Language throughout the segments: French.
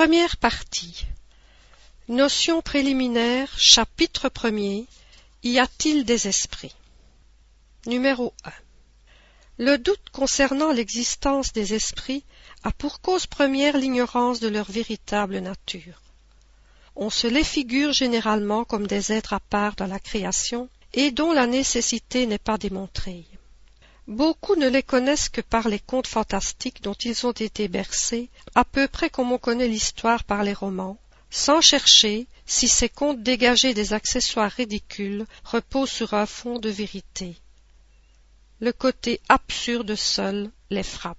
Première partie. Notion préliminaire, chapitre premier. Y a-t-il des esprits? Numéro 1. Le doute concernant l'existence des esprits a pour cause première l'ignorance de leur véritable nature. On se les figure généralement comme des êtres à part dans la création et dont la nécessité n'est pas démontrée. Beaucoup ne les connaissent que par les contes fantastiques dont ils ont été bercés, à peu près comme on connaît l'histoire par les romans, sans chercher si ces contes dégagés des accessoires ridicules reposent sur un fond de vérité. Le côté absurde seul les frappe.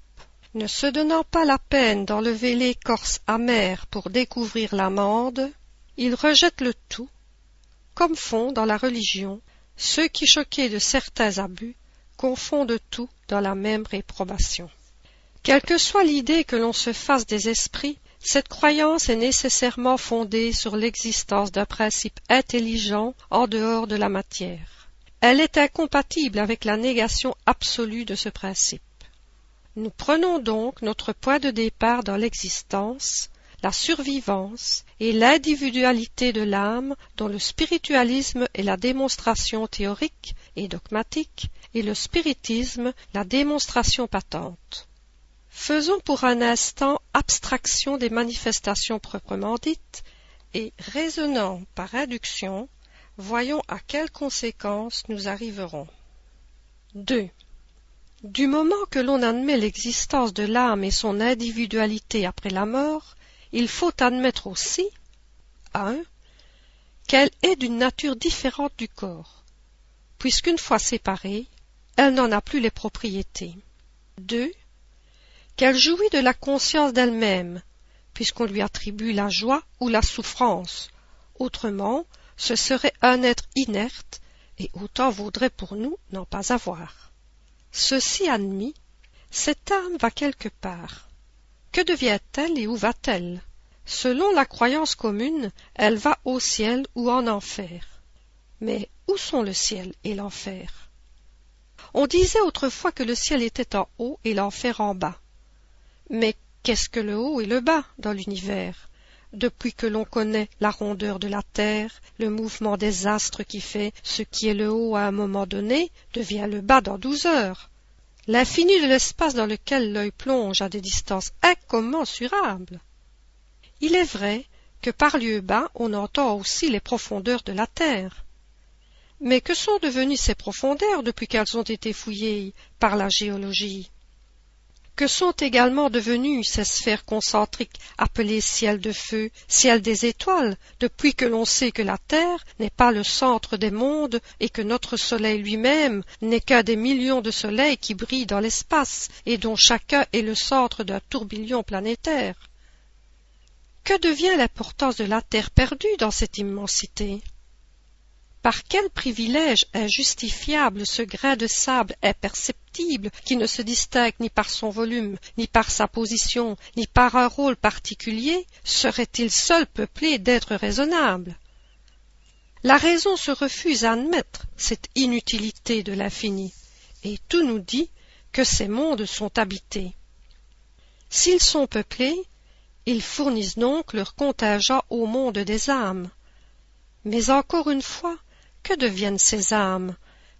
Ne se donnant pas la peine d'enlever l'écorce amère pour découvrir l'amande, ils rejettent le tout, comme font dans la religion ceux qui, choqués de certains abus, confondent tout dans la même réprobation. Quelle que soit l'idée que l'on se fasse des esprits, cette croyance est nécessairement fondée sur l'existence d'un principe intelligent en dehors de la matière. Elle est incompatible avec la négation absolue de ce principe. Nous prenons donc notre point de départ dans l'existence, la survivance et l'individualité de l'âme dont le spiritualisme est la démonstration théorique et dogmatique et le spiritisme la démonstration patente. Faisons pour un instant abstraction des manifestations proprement dites et raisonnant par induction, voyons à quelles conséquences nous arriverons. 2. Du moment que l'on admet l'existence de l'âme et son individualité après la mort, il faut admettre aussi 1. qu'elle est d'une nature différente du corps, puisqu'une fois séparée, elle n'en a plus les propriétés. 2. Qu'elle jouit de la conscience d'elle-même, puisqu'on lui attribue la joie ou la souffrance. Autrement, ce serait un être inerte, et autant vaudrait pour nous n'en pas avoir. Ceci admis, cette âme va quelque part. Que devient-elle et où va-t-elle? Selon la croyance commune, elle va au ciel ou en enfer. Mais où sont le ciel et l'enfer? On disait autrefois que le ciel était en haut et l'enfer en bas. Mais qu'est-ce que le haut et le bas dans l'univers? Depuis que l'on connaît la rondeur de la terre, le mouvement des astres qui fait ce qui est le haut à un moment donné devient le bas dans douze heures. L'infini de l'espace dans lequel l'œil plonge à des distances incommensurables. Il est vrai que par lieu bas on entend aussi les profondeurs de la terre. Mais que sont devenues ces profondeurs depuis qu'elles ont été fouillées par la géologie? Que sont également devenues ces sphères concentriques appelées ciel de feu, ciel des étoiles, depuis que l'on sait que la Terre n'est pas le centre des mondes et que notre Soleil lui-même n'est qu'un des millions de soleils qui brillent dans l'espace et dont chacun est le centre d'un tourbillon planétaire? Que devient l'importance de la Terre perdue dans cette immensité? Par quel privilège injustifiable ce grain de sable imperceptible qui ne se distingue ni par son volume, ni par sa position, ni par un rôle particulier, serait-il seul peuplé d'êtres raisonnables? La raison se refuse à admettre cette inutilité de l'infini, et tout nous dit que ces mondes sont habités. S'ils sont peuplés, ils fournissent donc leur contingent au monde des âmes. Mais encore une fois, que deviennent ces âmes,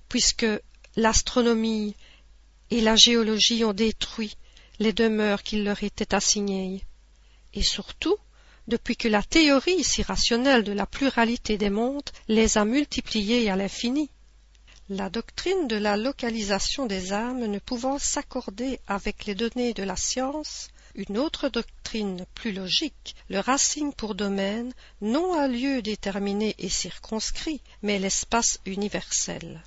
puisque l'astronomie et la géologie ont détruit les demeures qui leur étaient assignées? Et surtout, depuis que la théorie si rationnelle de la pluralité des mondes les a multipliées à l'infini. La doctrine de la localisation des âmes ne pouvant s'accorder avec les données de la science, une autre doctrine plus logique leur assigne pour domaine non un lieu déterminé et circonscrit, mais l'espace universel.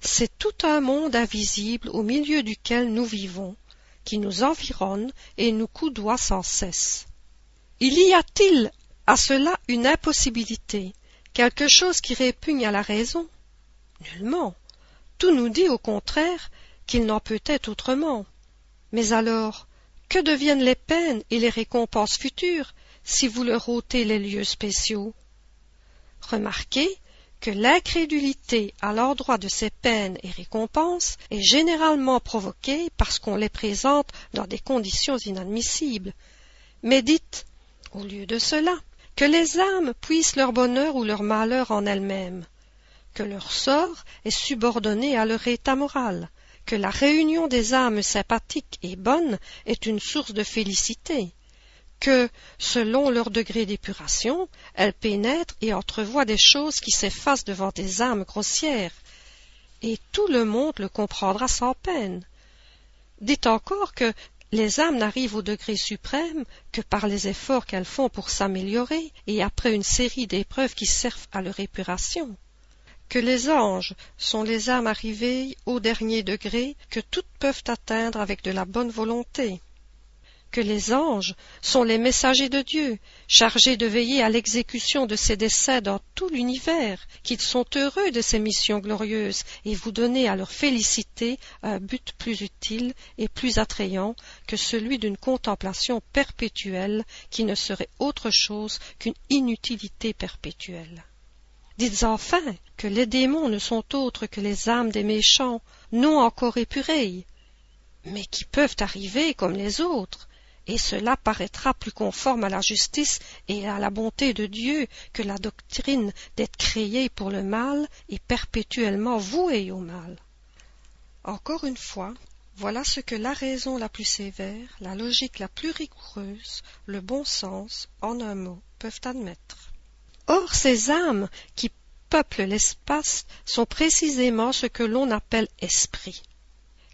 C'est tout un monde invisible au milieu duquel nous vivons, qui nous environne et nous coudoie sans cesse. Il y a-t-il à cela une impossibilité, quelque chose qui répugne à la raison? Nullement. Tout nous dit au contraire qu'il n'en peut être autrement. Mais alors, que deviennent les peines et les récompenses futures si vous leur ôtez les lieux spéciaux? Remarquez que l'incrédulité à l'endroit de ces peines et récompenses est généralement provoquée parce qu'on les présente dans des conditions inadmissibles. Mais dites, Au lieu de cela, que les âmes puissent leur bonheur ou leur malheur en elles-mêmes, que leur sort est subordonné à leur état moral, que la réunion des âmes sympathiques et bonnes est une source de félicité, que, selon leur degré d'épuration, elles pénètrent et entrevoient des choses qui s'effacent devant des âmes grossières, et tout le monde le comprendra sans peine. Dites encore que les âmes n'arrivent au degré suprême que par les efforts qu'elles font pour s'améliorer et après une série d'épreuves qui servent à leur épuration que les anges sont les âmes arrivées au dernier degré que toutes peuvent atteindre avec de la bonne volonté que les anges sont les messagers de Dieu, chargés de veiller à l'exécution de ses desseins dans tout l'univers, qu'ils sont heureux de ces missions glorieuses et vous donnez à leur félicité un but plus utile et plus attrayant que celui d'une contemplation perpétuelle qui ne serait autre chose qu'une inutilité perpétuelle. Dites enfin que les démons ne sont autres que les âmes des méchants, non encore épurées, mais qui peuvent arriver comme les autres, et cela paraîtra plus conforme à la justice et à la bonté de Dieu que la doctrine d'être créé pour le mal et perpétuellement voué au mal. Encore une fois, voilà ce que la raison la plus sévère, la logique la plus rigoureuse, le bon sens, en un mot, peuvent admettre. Or ces âmes qui peuplent l'espace sont précisément ce que l'on appelle esprits.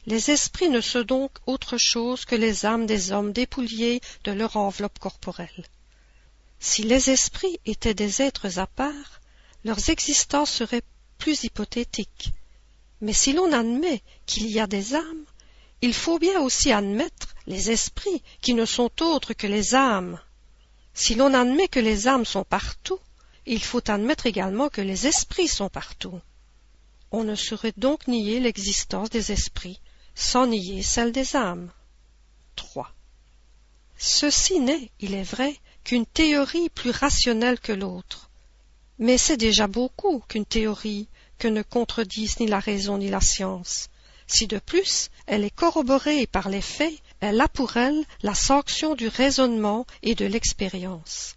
Les esprits ne sont donc autre chose que les âmes des hommes dépouillés de leur enveloppe corporelle. Si les esprits étaient des êtres à part, leurs existences seraient plus hypothétiques. Mais si l'on admet qu'il y a des âmes, il faut bien aussi admettre les esprits qui ne sont autres que les âmes. Si l'on admet que les âmes sont partout, il faut admettre également que les esprits sont partout. On ne saurait donc nier l'existence des esprits sans nier celle des âmes. 3. Ceci n'est, il est vrai, qu'une théorie plus rationnelle que l'autre. Mais c'est déjà beaucoup qu'une théorie que ne contredisent ni la raison ni la science. Si de plus elle est corroborée par les faits, elle a pour elle la sanction du raisonnement et de l'expérience.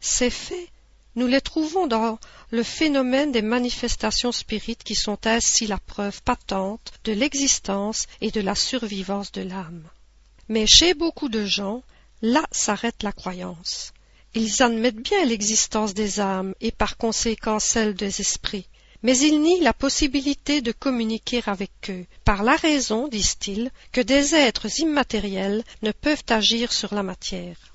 Ces faits nous les trouvons dans le phénomène des manifestations spirites qui sont ainsi la preuve patente de l'existence et de la survivance de l'âme. Mais chez beaucoup de gens, là s'arrête la croyance. Ils admettent bien l'existence des âmes et par conséquent celle des esprits, mais ils nient la possibilité de communiquer avec eux, par la raison, disent-ils, que des êtres immatériels ne peuvent agir sur la matière.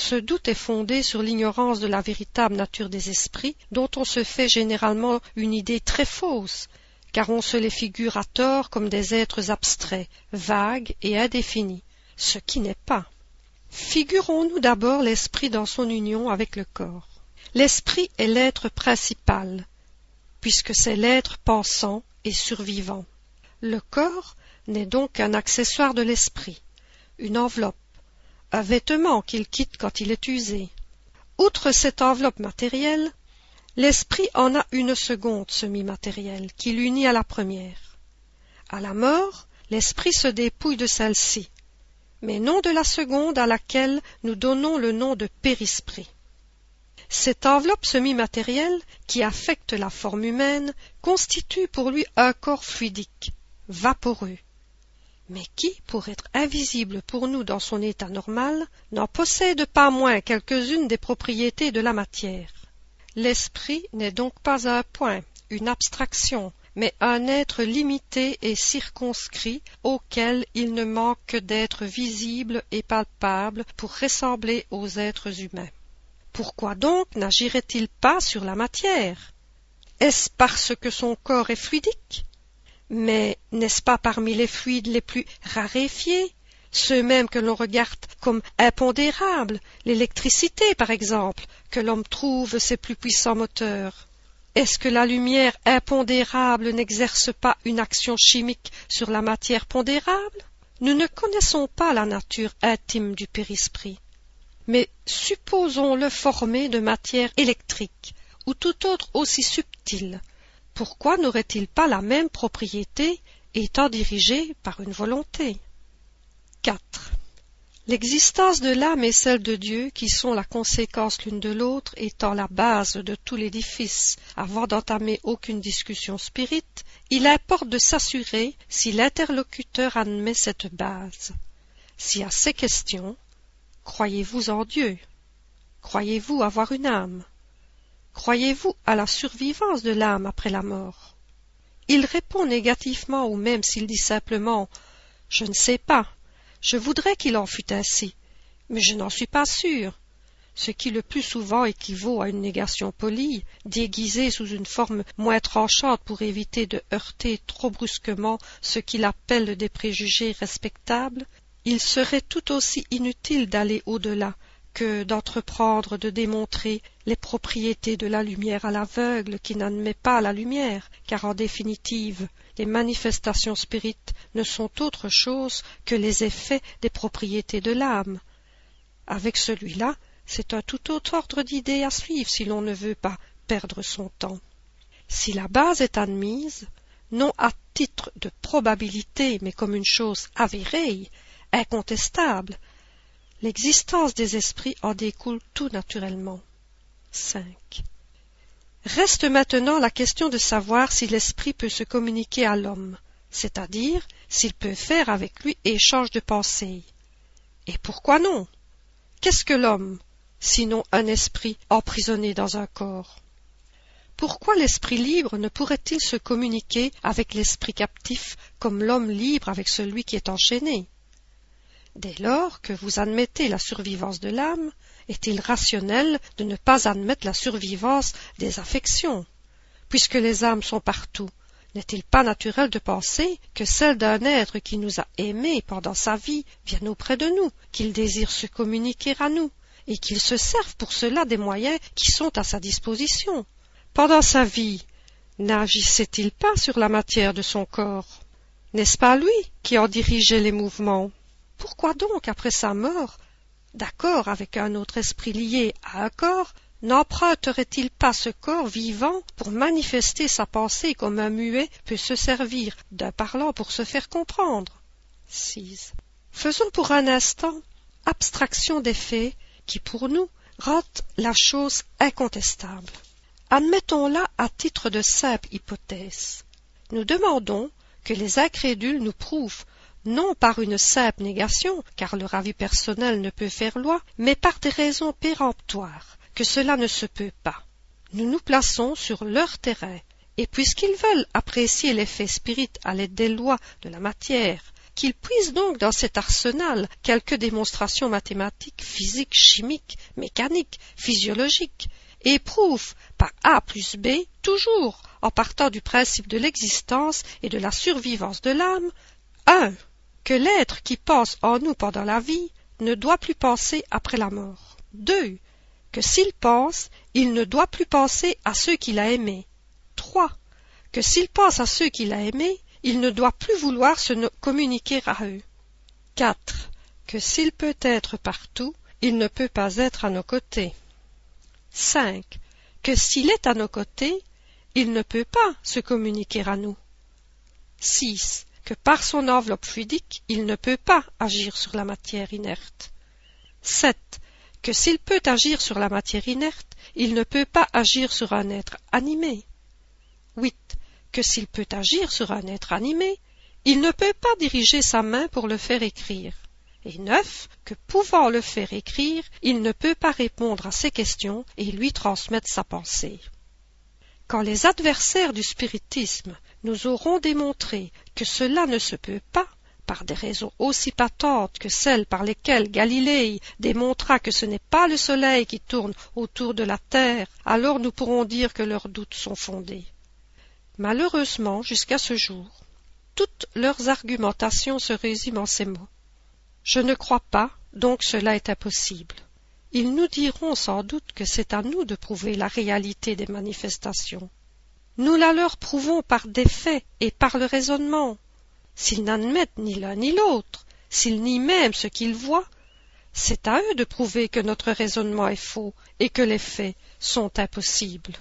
Ce doute est fondé sur l'ignorance de la véritable nature des esprits, dont on se fait généralement une idée très fausse, car on se les figure à tort comme des êtres abstraits, vagues et indéfinis, ce qui n'est pas. Figurons-nous d'abord l'esprit dans son union avec le corps. L'esprit est l'être principal, puisque c'est l'être pensant et survivant. Le corps n'est donc qu'un accessoire de l'esprit, une enveloppe, un vêtement qu'il quitte quand il est usé. Outre cette enveloppe matérielle, l'esprit en a une seconde semi-matérielle qui l'unit à la première. À la mort, l'esprit se dépouille de celle-ci, mais non de la seconde à laquelle nous donnons le nom de périsprit. Cette enveloppe semi-matérielle, qui affecte la forme humaine, constitue pour lui un corps fluidique, vaporeux, mais qui, pour être invisible pour nous dans son état normal, n'en possède pas moins quelques-unes des propriétés de la matière. L'esprit n'est donc pas un point, une abstraction, mais un être limité et circonscrit auquel il ne manque que d'être visible et palpable pour ressembler aux êtres humains. Pourquoi donc n'agirait-il pas sur la matière? Est-ce parce que son corps est fluidique? Mais n'est-ce pas parmi les fluides les plus raréfiés, ceux mêmes que l'on regarde comme impondérables, l'électricité par exemple, que l'homme trouve ses plus puissants moteurs? Est-ce que la lumière impondérable n'exerce pas une action chimique sur la matière pondérable? Nous ne connaissons pas la nature intime du périsprit, mais supposons-le formé de matière électrique ou tout autre aussi subtile, pourquoi n'aurait-il pas la même propriété étant dirigé par une volonté? 4. L'existence de l'âme et celle de Dieu, qui sont la conséquence l'une de l'autre, étant la base de tout l'édifice, avant d'entamer aucune discussion spirite, il importe de s'assurer si l'interlocuteur admet cette base. Si à ces questions, croyez-vous en Dieu? Croyez-vous avoir une âme? Croyez-vous à la survivance de l'âme après la mort? Il répond négativement ou même s'il dit simplement Je ne sais pas, je voudrais qu'il en fût ainsi, mais je n'en suis pas sûr. Ce qui le plus souvent équivaut à une négation polie, déguisée sous une forme moins tranchante pour éviter de heurter trop brusquement ce qu'il appelle des préjugés respectables, il serait tout aussi inutile d'aller au-delà que d'entreprendre de démontrer les propriétés de la lumière à l'aveugle qui n'admet pas la lumière, car en définitive les manifestations spirites ne sont autre chose que les effets des propriétés de l'âme. Avec celui-là, c'est un tout autre ordre d'idées à suivre si l'on ne veut pas perdre son temps. Si la base est admise, non à titre de probabilité, mais comme une chose avérée, incontestable, l'existence des esprits en découle tout naturellement. 5. Reste maintenant la question de savoir si l'esprit peut se communiquer à l'homme, c'est-à-dire s'il peut faire avec lui échange de pensées. Et pourquoi non? Qu'est-ce que l'homme sinon un esprit emprisonné dans un corps? Pourquoi l'esprit libre ne pourrait-il se communiquer avec l'esprit captif comme l'homme libre avec celui qui est enchaîné? Dès lors que vous admettez la survivance de l'âme, est-il rationnel de ne pas admettre la survivance des affections? Puisque les âmes sont partout, n'est-il pas naturel de penser que celle d'un être qui nous a aimés pendant sa vie vienne auprès de nous, qu'il désire se communiquer à nous et qu'il se serve pour cela des moyens qui sont à sa disposition? Pendant sa vie, n'agissait-il pas sur la matière de son corps? N'est-ce pas lui qui en dirigeait les mouvements? Pourquoi donc, après sa mort, d'accord avec un autre esprit lié à un corps, n'emprunterait-il pas ce corps vivant pour manifester sa pensée comme un muet peut se servir d'un parlant pour se faire comprendre? 6. Faisons pour un instant abstraction des faits qui pour nous rendent la chose incontestable. Admettons-la à titre de simple hypothèse. Nous demandons que les incrédules nous prouvent, non par une simple négation, car leur avis personnel ne peut faire loi, mais par des raisons péremptoires, que cela ne se peut pas. Nous nous plaçons sur leur terrain, et puisqu'ils veulent apprécier l'effet spirit à l'aide des lois de la matière, qu'il puise donc dans cet arsenal quelques démonstrations mathématiques, physiques, chimiques, mécaniques, physiologiques, et prouve par A plus B, toujours en partant du principe de l'existence et de la survivance de l'âme, 1. Que l'être qui pense en nous pendant la vie ne doit plus penser après la mort. 2. Que s'il pense, il ne doit plus penser à ceux qu'il a aimés. 3. Que s'il pense à ceux qu'il a aimés, il ne doit plus vouloir se communiquer à eux. 4. Que s'il peut être partout, il ne peut pas être à nos côtés. 5. Que s'il est à nos côtés, il ne peut pas se communiquer à nous. 6. Que par son enveloppe fluidique, il ne peut pas agir sur la matière inerte. 7. Que s'il peut agir sur la matière inerte, il ne peut pas agir sur un être animé. 8 que s'il peut agir sur un être animé, il ne peut pas diriger sa main pour le faire écrire. Et que pouvant le faire écrire, il ne peut pas répondre à ses questions et lui transmettre sa pensée. Quand les adversaires du spiritisme nous auront démontré que cela ne se peut pas, par des raisons aussi patentes que celles par lesquelles Galilée démontra que ce n'est pas le soleil qui tourne autour de la terre, alors nous pourrons dire que leurs doutes sont fondés. Malheureusement, jusqu'à ce jour, toutes leurs argumentations se résument en ces mots. Je ne crois pas, donc cela est impossible. Ils nous diront sans doute que c'est à nous de prouver la réalité des manifestations. Nous la leur prouvons par des faits et par le raisonnement. S'ils n'admettent ni l'un ni l'autre, s'ils nient même ce qu'ils voient, c'est à eux de prouver que notre raisonnement est faux et que les faits sont impossibles.